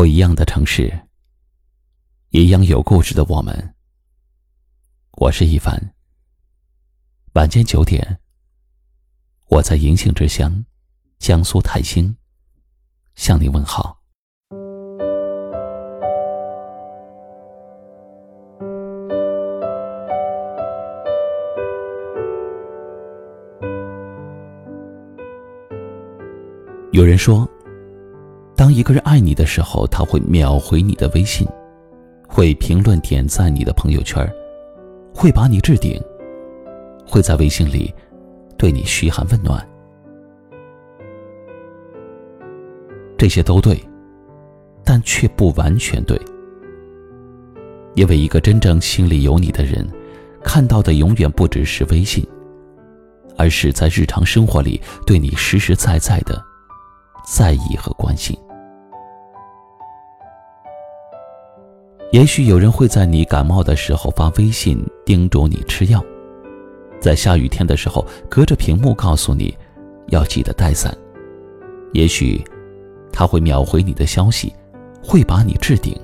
不一样的城市，一样有故事的我们。我是一凡。晚间九点，我在银杏之乡，江苏泰兴，向你问好。有人说。当一个人爱你的时候，他会秒回你的微信，会评论点赞你的朋友圈，会把你置顶，会在微信里对你嘘寒问暖。这些都对，但却不完全对，因为一个真正心里有你的人，看到的永远不只是微信，而是在日常生活里对你实实在在的在意和关心。也许有人会在你感冒的时候发微信叮嘱你吃药，在下雨天的时候隔着屏幕告诉你要记得带伞。也许他会秒回你的消息，会把你置顶，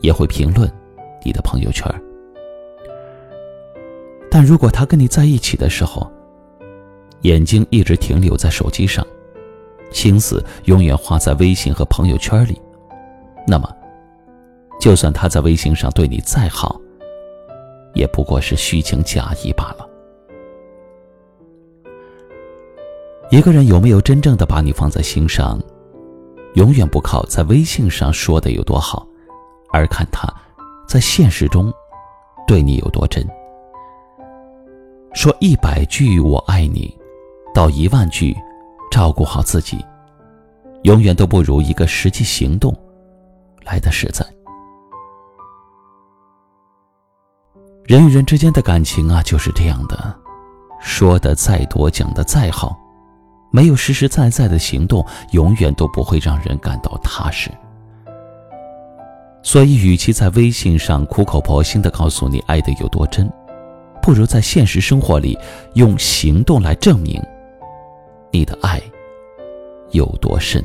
也会评论你的朋友圈。但如果他跟你在一起的时候，眼睛一直停留在手机上，心思永远花在微信和朋友圈里，那么。就算他在微信上对你再好，也不过是虚情假意罢了。一个人有没有真正的把你放在心上，永远不靠在微信上说的有多好，而看他在现实中对你有多真。说一百句我爱你，到一万句照顾好自己，永远都不如一个实际行动来的实在。人与人之间的感情啊，就是这样的，说的再多，讲的再好，没有实实在在的行动，永远都不会让人感到踏实。所以，与其在微信上苦口婆心的告诉你爱的有多真，不如在现实生活里用行动来证明你的爱有多深。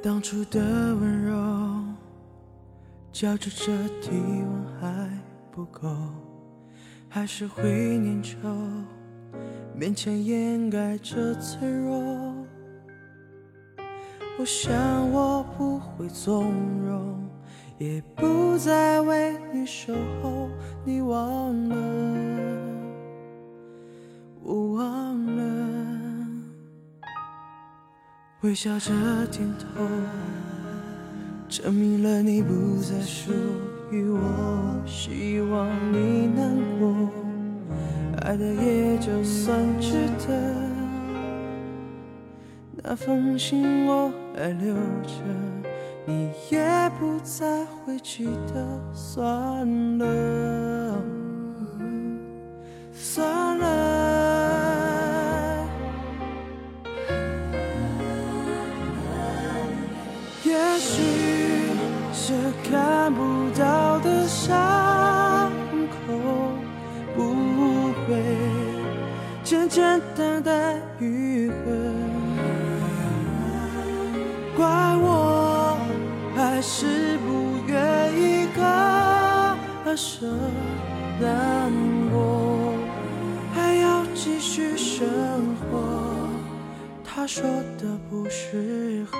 当初的温柔，交织着体温还不够，还是会粘稠，勉强掩盖着脆弱。我想我不会纵容，也不再为你守候，你忘了，我忘微笑着点头，证明了你不再属于我。希望你难过，爱的也就算值得。那封信我还留着，你也不再会记得。算了，算了。看不到的伤口不会简简单单愈合，怪我还是不愿意割舍难过，还要继续生活。他说的不适合。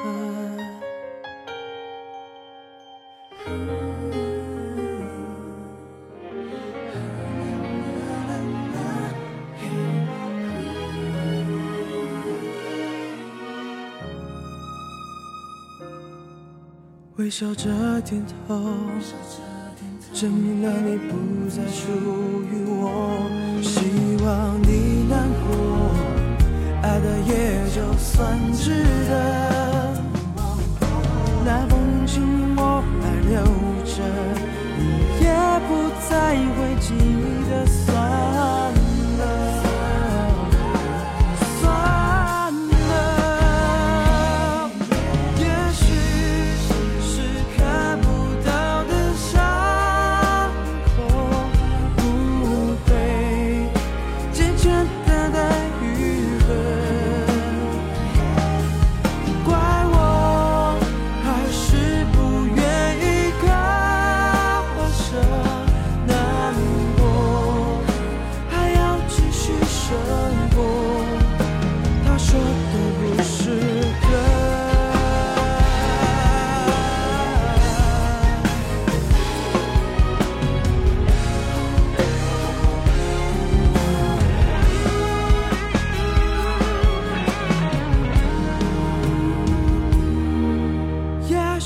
微笑着点头，证明了你不再属于我。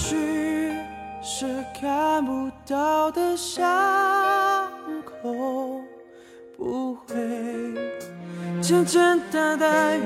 也许是看不到的伤口不会简简单单